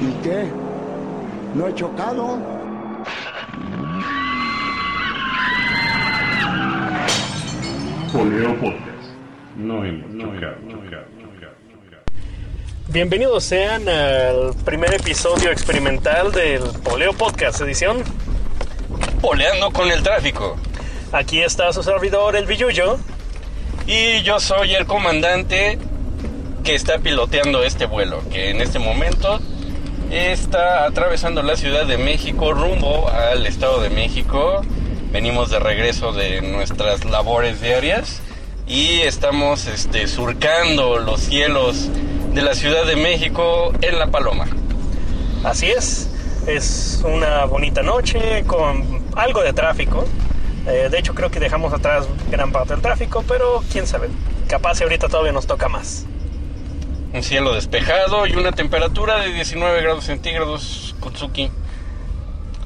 ¿Y qué? ¿No he chocado? Poleo Podcast. No hemos chocado, chocado, chocado, chocado. Bienvenidos sean al primer episodio experimental del Poleo Podcast edición. Poleando con el tráfico. Aquí está su servidor, el Villuyo. Y yo soy el comandante que está piloteando este vuelo, que en este momento está atravesando la Ciudad de México rumbo al Estado de México. Venimos de regreso de nuestras labores diarias y estamos este, surcando los cielos de la Ciudad de México en La Paloma. Así es, es una bonita noche con algo de tráfico. Eh, de hecho, creo que dejamos atrás gran parte del tráfico, pero quién sabe. Capaz ahorita todavía nos toca más. Un cielo despejado y una temperatura de 19 grados centígrados, Kutsuki.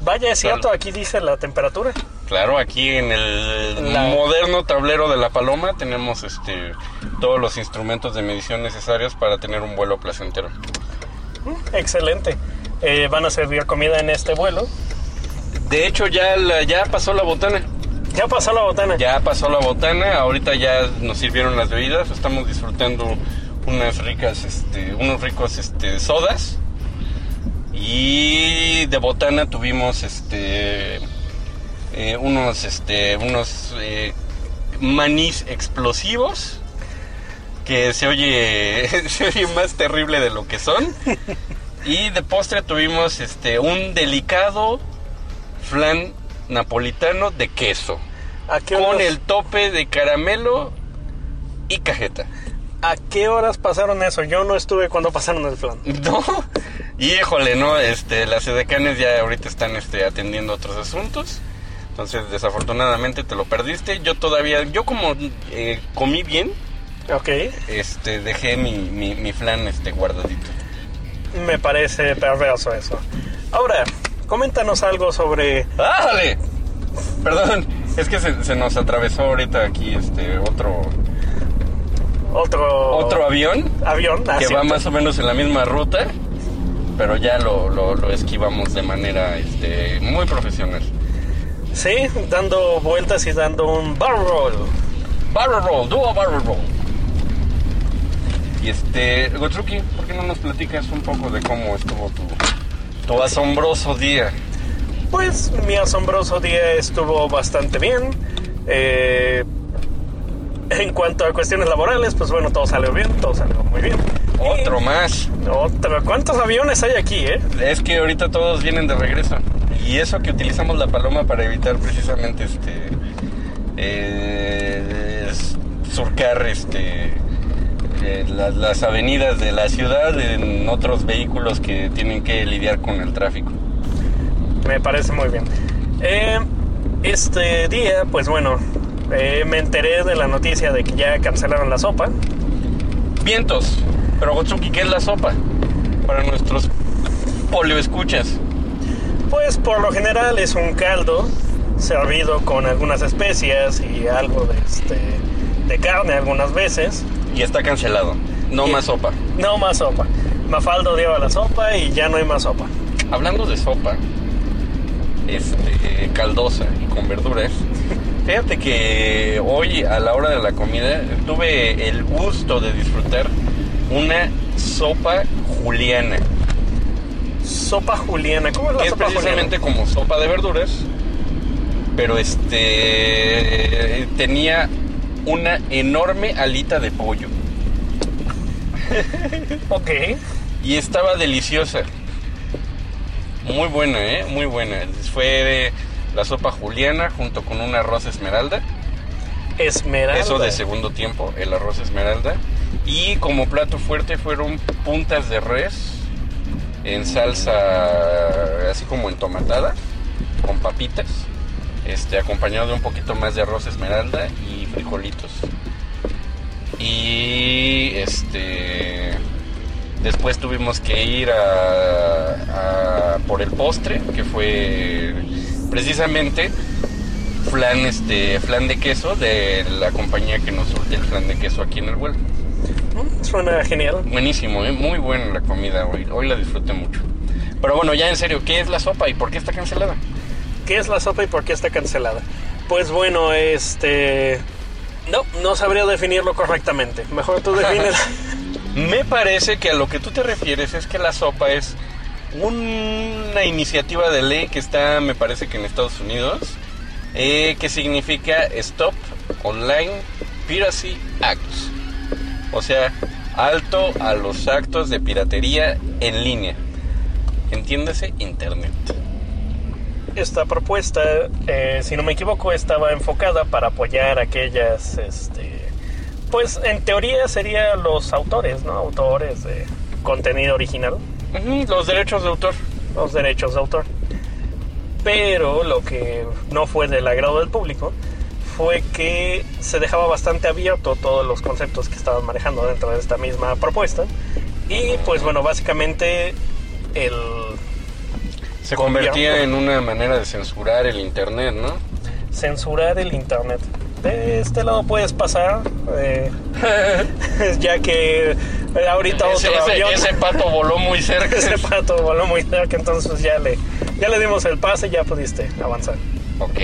Vaya, es cierto, aquí dice la temperatura. Claro, aquí en el La- moderno tablero de la Paloma tenemos este todos los instrumentos de medición necesarios para tener un vuelo placentero. Excelente. Eh, van a servir comida en este vuelo. De hecho, ya la- ya pasó la botana. Ya pasó la botana. Ya pasó la botana, ahorita ya nos sirvieron las bebidas, estamos disfrutando unas ricas este unos ricos este sodas. Y de botana tuvimos este eh, unos este unos eh, manís explosivos que se oye se oye más terrible de lo que son. Y de postre tuvimos este un delicado flan napolitano de queso ¿A qué, con el tope de caramelo y cajeta. ¿A qué horas pasaron eso? Yo no estuve cuando pasaron el plan. No, híjole, no, este, las edecanes ya ahorita están este, atendiendo otros asuntos. Entonces, desafortunadamente te lo perdiste. Yo todavía, yo como eh, comí bien, Ok, este, dejé mi, mi, mi flan este, guardadito. me parece perverso eso. Ahora, coméntanos algo sobre... ¡Ájale! Perdón, es que se, se nos atravesó ahorita aquí este otro Otro... otro avión avión. que va más o menos en la misma ruta, pero ya lo, lo, lo esquivamos de manera este, muy profesional. Sí, dando vueltas y dando un barrel roll. Barrel roll, dúo barrel roll. Y este, Gotsuki, ¿por qué no nos platicas un poco de cómo estuvo tu, tu asombroso día? Pues mi asombroso día estuvo bastante bien. Eh, en cuanto a cuestiones laborales, pues bueno, todo salió bien, todo salió muy bien. Otro más. Otro. ¿Cuántos aviones hay aquí, eh? Es que ahorita todos vienen de regreso. Y eso que utilizamos la paloma para evitar precisamente este eh, es- surcar este eh, la- las avenidas de la ciudad en otros vehículos que tienen que lidiar con el tráfico. Me parece muy bien. Eh, este día, pues bueno, eh, me enteré de la noticia de que ya cancelaron la sopa. Vientos. Pero Gotsuki, ¿qué es la sopa? Para nuestros polioescuchas. Pues por lo general es un caldo servido con algunas especias y algo de, este, de carne algunas veces. Y está cancelado. No Y- más sopa. No más sopa. Mafalda odiaba la sopa y ya no hay más sopa. Hablando de sopa, este, caldosa y con verduras, fíjate que hoy a la hora de la comida tuve el gusto de disfrutar una sopa juliana. Sopa juliana. ¿Cómo es la Es sopa precisamente como sopa de verduras, pero este tenía una enorme alita de pollo? Ok. y estaba deliciosa. Muy buena, ¿eh? Muy buena. Fue de la sopa juliana junto con un arroz esmeralda. Esmeralda. Eso de segundo tiempo, el arroz esmeralda. Y como plato fuerte fueron puntas de res en salsa así como entomatada, con papitas, este, acompañado de un poquito más de arroz esmeralda y frijolitos. Y este después tuvimos que ir a, a por el postre, que fue precisamente flan este flan de queso de la compañía que nos surte el flan de queso aquí en el vuelo. Mm, Suena genial. Buenísimo, ¿eh? muy buena la comida hoy. Hoy la disfruté mucho. Pero bueno, ya en serio, ¿qué es la sopa y por qué está cancelada? ¿Qué es la sopa y por qué está cancelada? Pues bueno, este... No, no sabría definirlo correctamente. Mejor tú defines. Me parece que a lo que tú te refieres es que la sopa es una iniciativa de ley que está, me parece que en Estados Unidos, eh, que significa Stop Online Piracy Act. O sea, alto a los actos de piratería en línea. Entiéndase, Internet. Esta propuesta, eh, si no me equivoco, estaba enfocada para apoyar aquellas, este, pues en teoría serían los autores, ¿no? Autores de contenido original, los derechos de autor. los derechos de autor. Pero lo que no fue del agrado del público fue que se dejaba bastante abierto todos los conceptos que estaban manejando dentro de esta misma propuesta. Y pues bueno, básicamente el Se Gobierno. convertía en una manera de censurar el Internet, ¿no? censurar el internet. De este lado puedes pasar, eh, ya que ahorita Ese, otro ese- pato voló muy cerca. ese pato voló muy cerca, entonces ya le, ya le dimos el pase y ya pudiste avanzar. ok.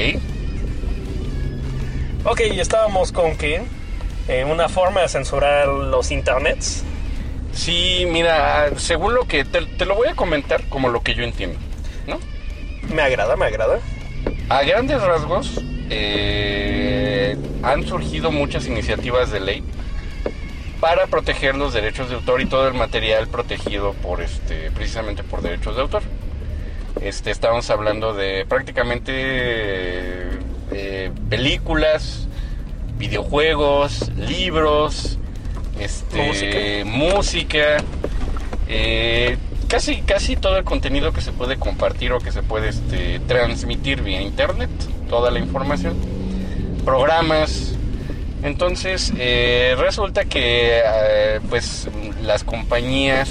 Ok, y estábamos con que eh, una forma de censurar los internets, Sí, mira, según lo que te, te lo voy a comentar como lo que yo entiendo, ¿no? me agrada, me agrada. A grandes rasgos, eh, han surgido muchas iniciativas de ley para proteger los derechos de autor y todo el material protegido por este, precisamente por derechos de autor. Este, estábamos hablando de prácticamente eh, películas, videojuegos, libros, este, música, eh, casi, casi todo el contenido que se puede compartir o que se puede este, transmitir vía internet, toda la información, programas. Entonces eh, resulta que eh, pues las compañías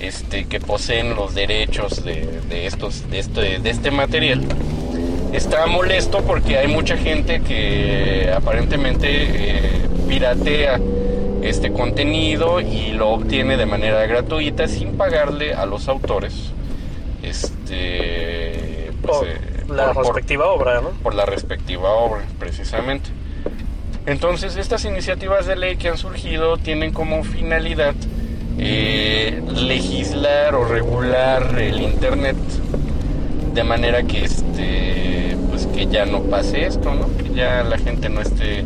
este, que poseen los derechos de, de estos, de, este, de este material está molesto porque hay mucha gente que aparentemente eh, piratea este contenido y lo obtiene de manera gratuita sin pagarle a los autores este pues, Por eh, la por- por- respectiva obra, ¿no? por la respectiva obra, precisamente. Entonces, estas iniciativas de ley que han surgido tienen como finalidad eh, legislar o regular el Internet de manera que este pues que ya no pase esto, ¿no? Que ya la gente no esté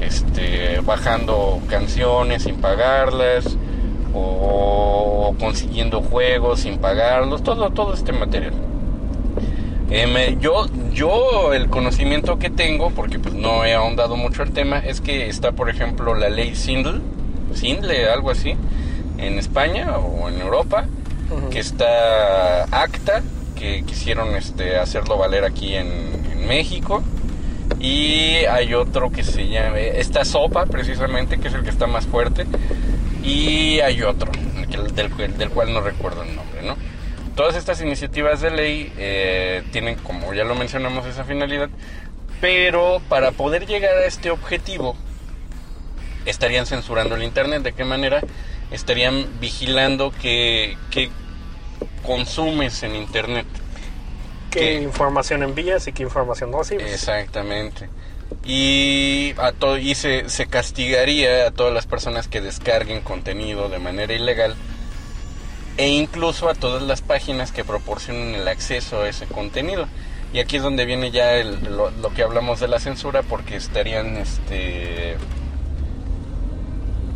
este bajando canciones sin pagarlas o consiguiendo juegos sin pagarlos, todo todo este material. Eh, me- yo, yo el conocimiento que tengo, porque pues no he ahondado mucho el tema, es que está por ejemplo la ley Sindel, Sindle, algo así, en España o en Europa, que está ACTA, que quisieron este, hacerlo valer aquí en, en México, y hay otro que se llama, esta sopa precisamente, que es el que está más fuerte, y hay otro, el- del, del cual no recuerdo el nombre, ¿no? Todas estas iniciativas de ley eh, tienen, como ya lo mencionamos, esa finalidad, pero para poder llegar a este objetivo, estarían censurando el Internet. ¿De qué manera? Estarían vigilando qué, qué consumes en Internet. ¿Qué ¿Qué? información envías y qué información no recibes? Exactamente. Y, a to- y se, se castigaría a todas las personas que descarguen contenido de manera ilegal e incluso a todas las páginas que proporcionen el acceso a ese contenido. Y aquí es donde viene ya el- lo, lo que hablamos de la censura porque estarían este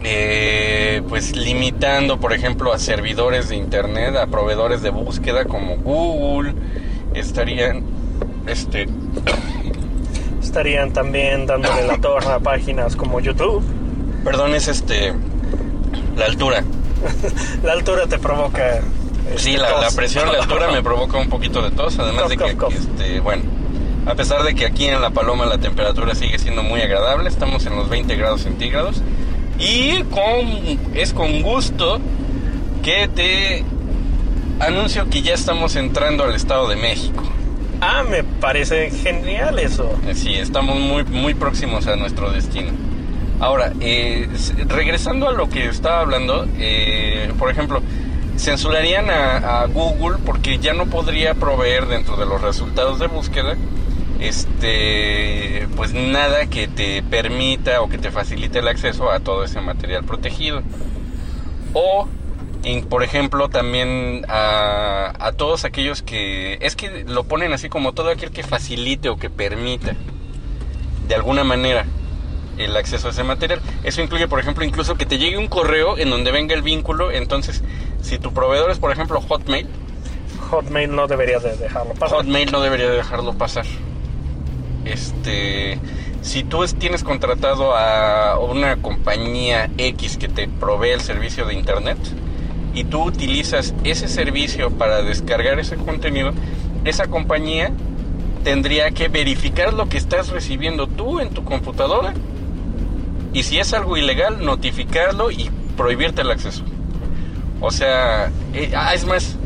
eh, pues limitando por ejemplo a servidores de internet, a proveedores de búsqueda como Google, estarían este Estarían también dándole la torre a páginas como YouTube. Perdón, es este. La altura. La altura te provoca. Sí, este, la, la presión, la altura me provoca un poquito de tos. Además de que, cough. este, bueno, a pesar de que aquí en La Paloma la temperatura sigue siendo muy agradable, estamos en los 20 grados centígrados. Y con, es con gusto que te anuncio que ya estamos entrando al Estado de México. Ah, me parece genial eso. Sí, estamos muy, muy próximos a nuestro destino. Ahora, eh, regresando a lo que estaba hablando, eh, por ejemplo, censurarían a, a Google porque ya no podría proveer dentro de los resultados de búsqueda este pues nada que te permita o que te facilite el acceso a todo ese material protegido. O en- por ejemplo también a, a todos aquellos que es que lo ponen así como todo aquel que facilite o que permita de alguna manera el acceso a ese material. Eso incluye, por ejemplo, incluso que te llegue un correo en donde venga el vínculo. Entonces, si tu proveedor es, por ejemplo, Hotmail, Hotmail no debería de dejarlo pasar. Hotmail no debería dejarlo pasar. Este, si tú es- tienes contratado a una compañía X que te provee el servicio de internet y tú utilizas ese servicio para descargar ese contenido, esa compañía tendría que verificar lo que estás recibiendo tú en tu computadora y si es algo ilegal, notificarlo y prohibirte el acceso. O sea, eh, ah, es más,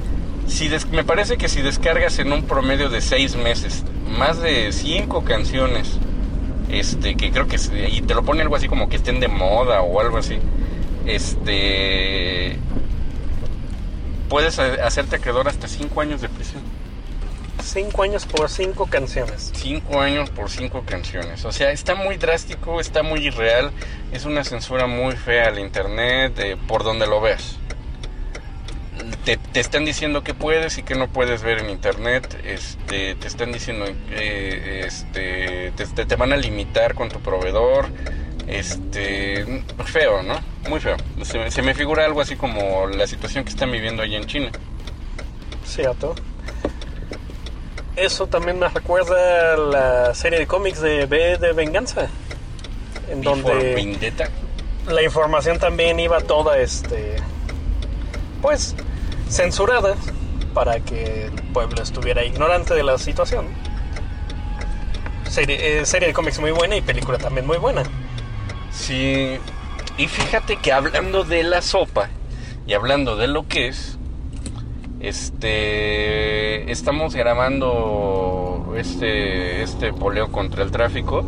si des- me parece que si descargas en un promedio de seis meses más de cinco canciones, este, que creo que y te lo pone algo así como que estén de moda o algo así, este, puedes ha- hacerte acreedor hasta cinco años de prisión. Cinco años por cinco canciones. Cinco años por cinco canciones. O sea, está muy drástico, está muy irreal. Es una censura muy fea al internet, eh, por donde lo veas. Te, te están diciendo que puedes y que no puedes ver en internet. Este, te están diciendo que este, te, te- te van a limitar con tu proveedor. Este, feo, ¿no? Muy feo. Se, se me figura algo así como la situación que están viviendo allá en China. Cierto. Eso también me recuerda a la serie de cómics de B de Venganza. En Before donde Vendetta. la información también iba toda este pues censurada para que el pueblo estuviera ignorante de la situación. Serie, eh, serie de cómics muy buena y película también muy buena. Sí, y fíjate que hablando de la sopa y hablando de lo que es, este, estamos grabando este, este poleo contra el tráfico.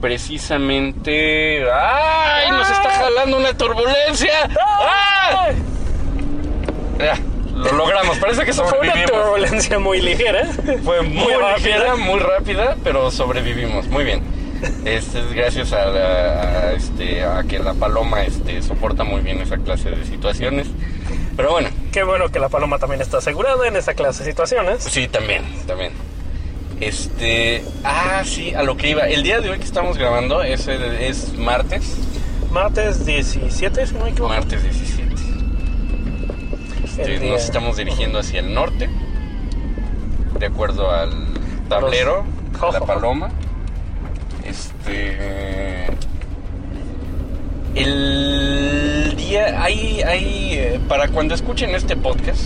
Precisamente, ¡ay! Nos está jalando una turbulencia. ¡Ah! Ya, lo logramos. Parece que Fue una sobrevivimos. turbulencia muy ligera. Fue muy, Muy rápida, rápida. muy rápida, pero sobrevivimos. Muy bien. Este es gracias a, la- a, este, a que la paloma este, soporta muy bien esa clase de situaciones. Pero bueno, Qué bueno que la paloma también está asegurada en esa clase de situaciones. sí, también, también. Este, ah, sí, a lo que iba. El día de hoy que estamos grabando es, el- es martes, Martes 17, si no me equivoco. martes 17. Este, día- nos estamos dirigiendo hacia el norte, de acuerdo al tablero, Los- la paloma. Este. El día. Hay, hay. eh, Para cuando escuchen este podcast,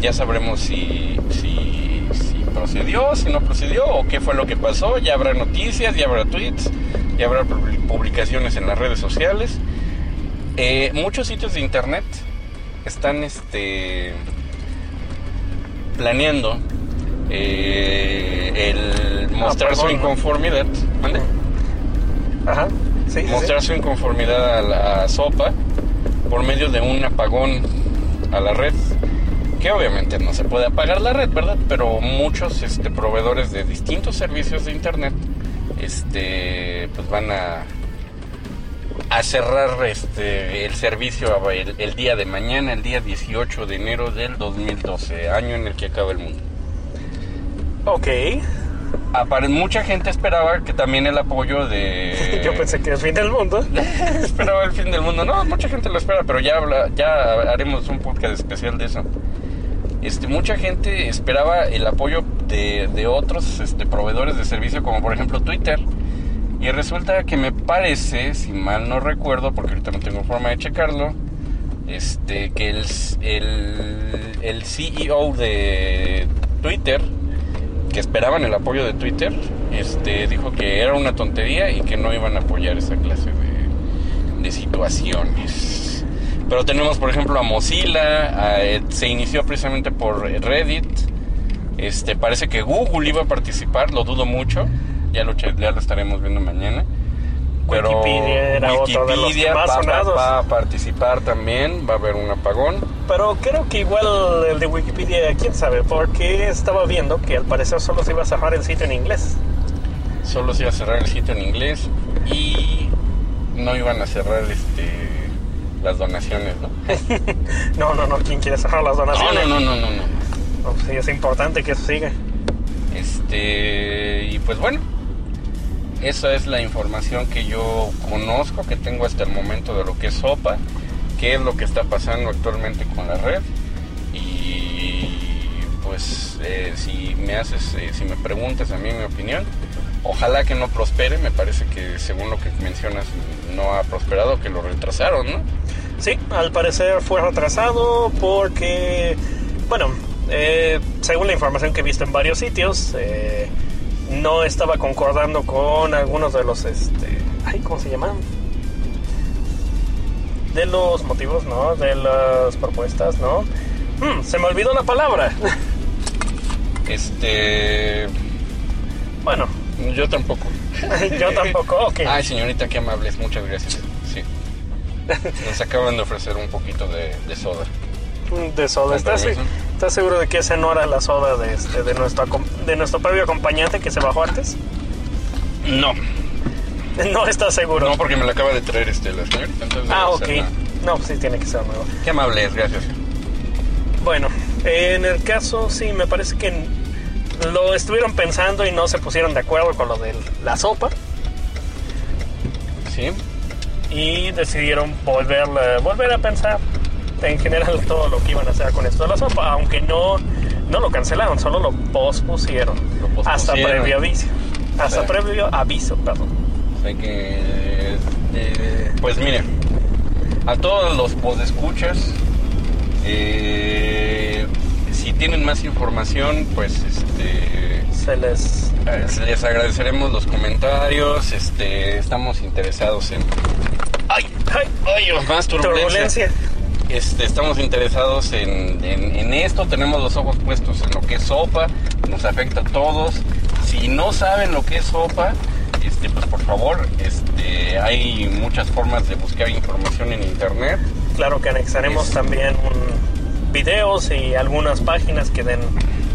ya sabremos si, si, si procedió, si no procedió, o qué fue lo que pasó. Ya habrá noticias, ya habrá tweets, ya habrá publi- publicaciones en las redes sociales. Eh, muchos sitios de internet están este planeando eh, el mostrar su inconformidad ¿mande? Ajá. Sí. mostrar su inconformidad a la sopa por medio de un apagón a la red que obviamente no se puede apagar la red verdad pero muchos este proveedores de distintos servicios de internet este pues van a cerrar este el servicio el, el día de mañana el día 18 de enero del 2012 año en el que acaba el mundo Ok. Apare- mucha gente esperaba que también el apoyo de Yo pensé que el fin del mundo. esperaba el fin del mundo. No, mucha gente lo espera, pero ya habla, ya haremos un podcast especial de eso. Este, mucha gente esperaba el apoyo de, de otros este, proveedores de servicio, como por ejemplo Twitter. Y resulta que me parece, si mal no recuerdo, porque ahorita no tengo forma de checarlo, este, que el, el, el CEO de Twitter, que esperaban el apoyo de Twitter, este, dijo que era una tontería y que no iban a apoyar esa clase de, de situaciones. Pero tenemos, por ejemplo, a Mozilla, a- eh, se inició precisamente por Reddit. Este, parece que Google iba a participar, lo dudo mucho. Ya lo, ya lo estaremos viendo mañana. Pero Wikipedia era otro de los Wikipedia más va, va- sonados. va a participar también, va a haber un apagón. Pero creo que igual el de Wikipedia, quién sabe, porque estaba viendo que al parecer solo se iba a cerrar el sitio en inglés. Solo se iba a cerrar el sitio en inglés y no iban a cerrar este las donaciones, ¿no? No, no, no, ¿quién quiere cerrar las No, donaciones? no, no, no, no, no. No, sí, es importante que eso siga. Este, y pues bueno, esa es la información que yo conozco, que tengo hasta el momento de lo que es SOPA, qué es lo que está pasando actualmente con la red. Y pues eh, si me haces, eh, si me preguntas a mí mi opinión, ojalá que no prospere, me parece que según lo que mencionas no ha prosperado, que lo retrasaron, ¿no? Sí, al parecer fue retrasado porque, bueno, eh, según la información que he visto en varios sitios, no estaba concordando con algunos de los, este, ay, ¿cómo se llaman? De los motivos, ¿no? De las propuestas, ¿no? Hmm, se me olvidó la palabra. Este, bueno, yo tampoco. yo tampoco, ok. Ay, señorita, qué amables, muchas gracias. Sí. Nos acaban de ofrecer un poquito de, de soda. De soda. ¿Estás, seguro de que esa no era la soda de, este, de, nuestro, de nuestro previo acompañante que se bajó antes? No, No estás seguro. no, porque me la acaba de traer este, la señorita. Entonces Ah, ok. ser No, pues sí tiene que ser nuevo. Qué amable es, gracias. Bueno, en el caso sí, me parece que lo estuvieron pensando y no se pusieron de acuerdo con lo de la sopa Sí, y decidieron volver, volver a pensar en general todo lo que iban a hacer con esto de la sopa, aunque no, no lo cancelaron, solo lo pospusieron, Lo pospusieron. hasta previo aviso. Hasta Sí. previo aviso, perdón. Sea que... eh, pues mire, a todos los podescuchas, eh, si tienen más información, pues este... Se les... Eh, Les agradeceremos los comentarios, este, estamos interesados en... ¡Ay! ¡Ay! ¡Ay! Más turbulencia. Turbulencia. Este, estamos interesados en, en- en esto, tenemos los ojos puestos en lo que es sopa, nos afecta a todos. Si no saben lo que es sopa, este, pues por favor, este, hay muchas formas de buscar información en internet. Claro que anexaremos Es- también un- videos y algunas páginas que den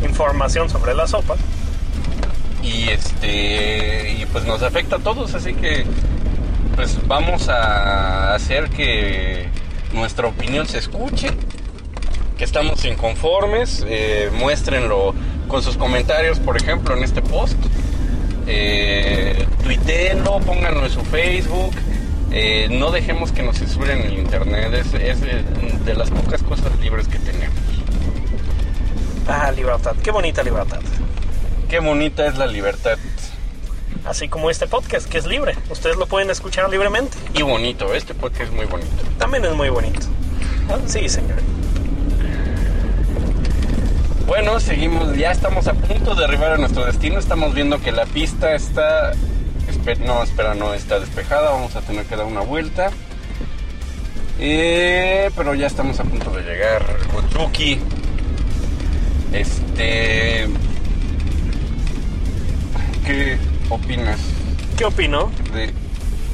información sobre la sopa. y este y pues nos afecta a todos así que pues vamos a hacer que nuestra opinión se escuche que estamos inconformes eh, muéstrenlo con sus comentarios por ejemplo en este post eh, tuiteenlo pónganlo en su Facebook eh, no dejemos que nos censuren el internet es, es de, de las pocas cosas libres que tenemos Ah, libertad. Qué bonita libertad. qué bonita es la libertad Así como este podcast, que es libre. Ustedes lo pueden escuchar libremente. y bonito este porque es muy bonito También es muy bonito. Sí, señor. Bueno, seguimos, ya estamos a punto de arribar a nuestro destino. Estamos viendo que la pista está. espe- no, espera, no está despejada. Vamos a tener que dar una vuelta. Eh, pero ya estamos a punto de llegar. Otsuki. Este. ¿Qué opinas ¿Qué opino? de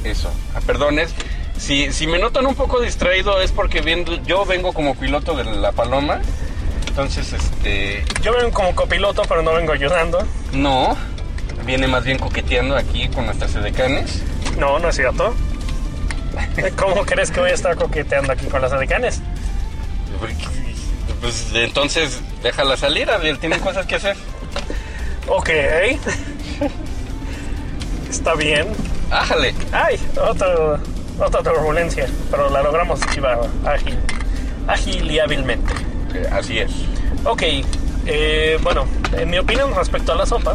eso? Ah, perdones. Si, si me notan un poco distraído es porque viendo, yo vengo como piloto de la paloma. Entonces, este. Yo vengo como copiloto, pero no vengo ayudando. No, viene más bien coqueteando aquí con nuestras edecanes. No, no es cierto. ¿Cómo crees que voy a estar coqueteando aquí con las adecanes? Pues entonces déjala salir, Ariel, tiene cosas que hacer. Ok. Está bien. Ájale. Ay, otro, otra turbulencia. Pero la logramos esquivar ágil, ágil y hábilmente. Eh, Así es. Ok, eh, bueno, en mi opinión respecto a la sopa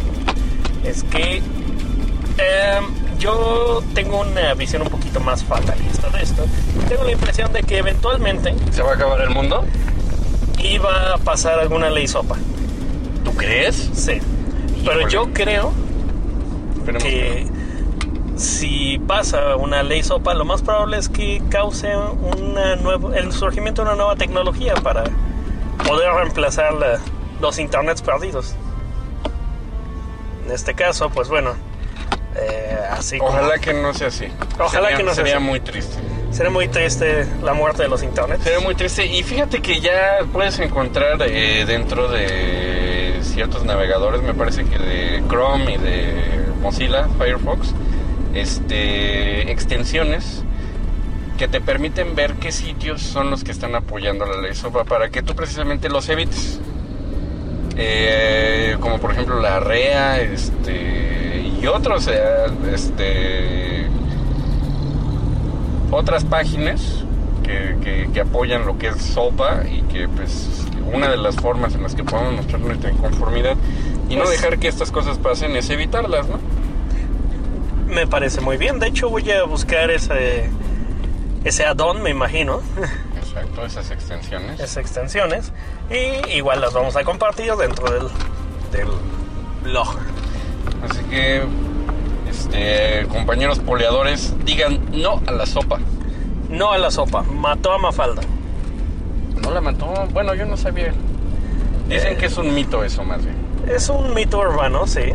es que em, yo tengo una visión un poquito más fatalista de esto. Tengo la impresión de que eventualmente ¿Se va a acabar el mundo? iba a pasar alguna ley sopa. ¿Tú crees? Sí. Pero yo creo Esperemos que si pasa una ley sopa, lo más probable es que cause una nueva, el surgimiento de una nueva tecnología para poder reemplazar la- los internets perdidos. En este caso, pues bueno, Eh, así como- Ojalá que no sea así. Ojalá Sería- que no sea Sería así. muy triste. Sería muy triste la muerte de los internets. Sería muy triste. Y fíjate que ya puedes encontrar eh, dentro de ciertos navegadores, me parece que de Chrome y de Mozilla, Firefox, este, extensiones que te permiten ver qué sitios son los que están apoyando la ley SOPA para que tú precisamente los evites. Eh, como por ejemplo la REA este, y otros, eh, este, otras páginas que, que- que apoyan lo que es SOPA y que pues una de las formas en las que podemos mostrar nuestra inconformidad y no Pues- dejar que estas cosas pasen es evitarlas, ¿no? Me parece muy bien. De hecho, voy a buscar ese, ese add-on, me imagino, Exacto, esas extensiones. esas extensiones. Y igual las vamos a compartir dentro del, del blog. Así que, este, compañeros poleadores, digan no a la sopa. No a la sopa. Mató a Mafalda. No la mató. Bueno, yo no sabía. Dicen Eh. que es un mito eso más bien. Es un mito urbano, sí,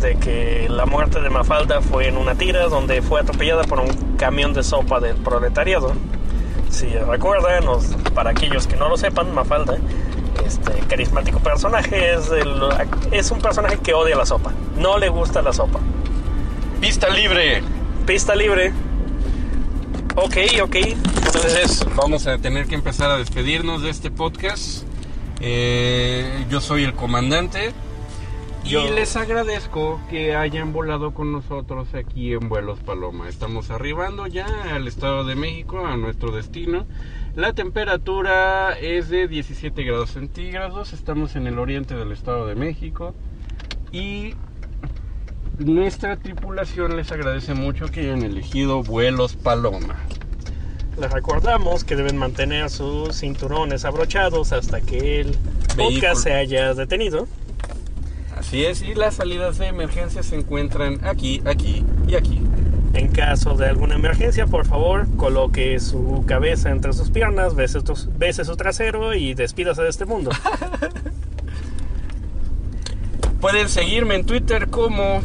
de que la muerte de Mafalda fue en una tira donde fue atropellada por un camión de sopa del proletariado. Si recuerdan, para aquellos que no lo sepan, Mafalda, este carismático personaje, es, el- es un personaje que odia la sopa. No le gusta la sopa. Pista libre. Pista libre. Ok, ok. Entonces vamos a tener que empezar a despedirnos de este podcast. Eh, yo soy el comandante y Yo- les agradezco que hayan volado con nosotros aquí en Vuelos Paloma. Estamos arribando ya al Estado de México, a nuestro destino. La temperatura es de 17 grados centígrados. Estamos en el oriente del Estado de México y nuestra tripulación les agradece mucho que hayan elegido Vuelos Paloma. Les recordamos que deben mantener sus cinturones abrochados hasta que el Vehículo. podcast se haya detenido. Así es, y las salidas de emergencia se encuentran aquí, aquí y aquí. En caso de alguna emergencia, por favor, coloque su cabeza entre sus piernas, bese, tus- bese su trasero y despídase de este mundo. Pueden seguirme en Twitter como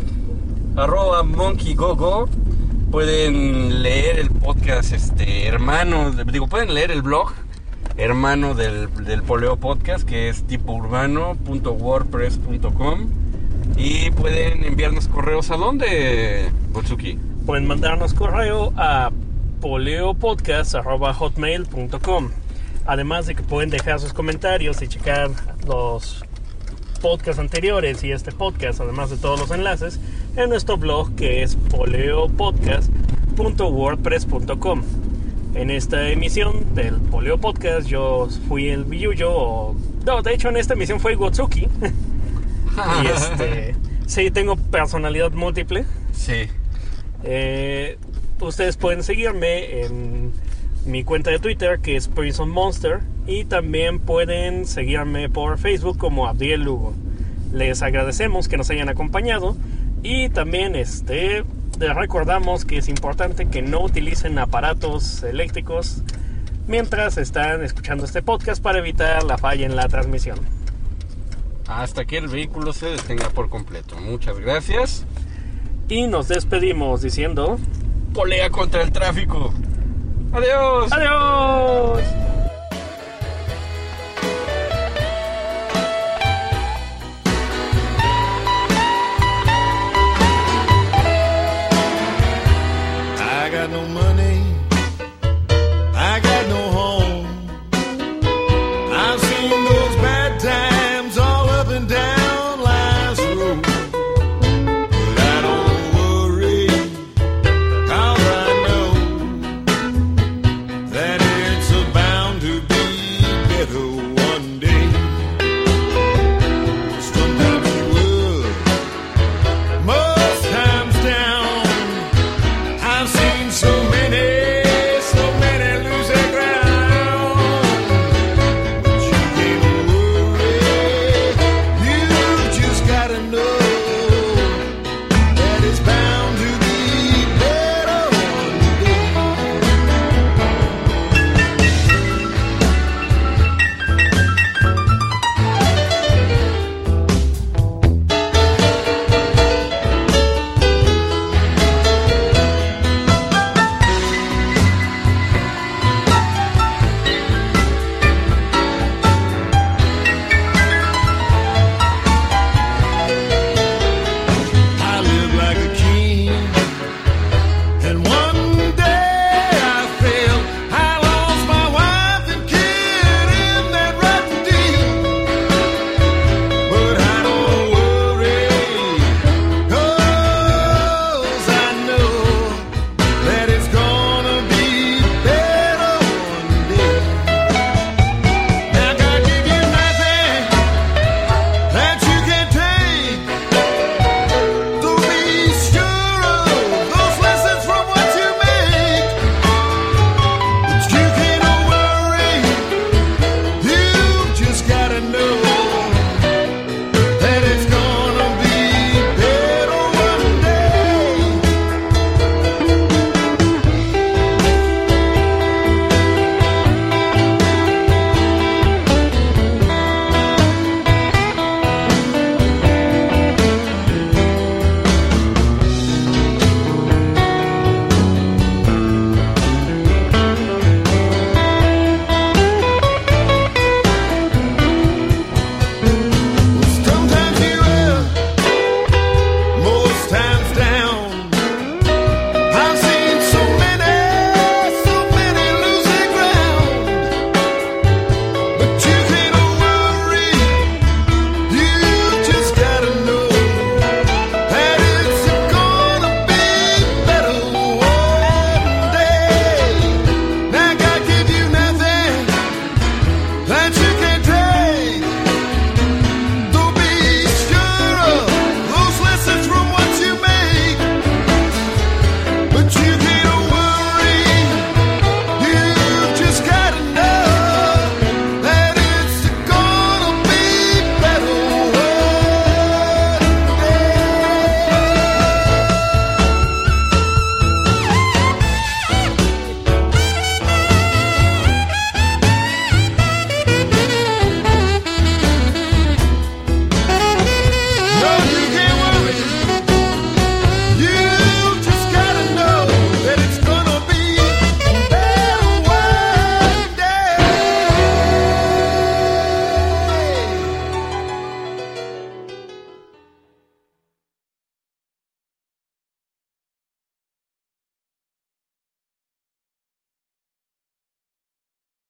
arroba monkeygogo. Pueden leer el podcast este hermano, digo, pueden leer el blog hermano del, del Poleo Podcast que es tipourbano.wordpress.com y pueden enviarnos correos a dónde, Butsuki. Pueden mandarnos correo a poleopodcast.hotmail.com Además de que pueden dejar sus comentarios y checar los podcasts anteriores y este podcast, además de todos los enlaces, en nuestro blog que es poleopodcast.wordpress.com. En esta emisión del Poleo Podcast yo fui el Biyuyo, o... No, de hecho en esta emisión fue Gotsuki. y este... Sí, tengo personalidad múltiple. Sí. Eh, ustedes pueden seguirme en mi cuenta de Twitter que es Prison Monster y también pueden seguirme por Facebook como Abdiel Lugo. Les agradecemos que nos hayan acompañado y también este les recordamos que es importante que no utilicen aparatos eléctricos mientras están escuchando este podcast para evitar la falla en la transmisión. Hasta que el vehículo se detenga por completo. Muchas gracias. Y nos despedimos diciendo Polea contra el tráfico. Adiós. adiós.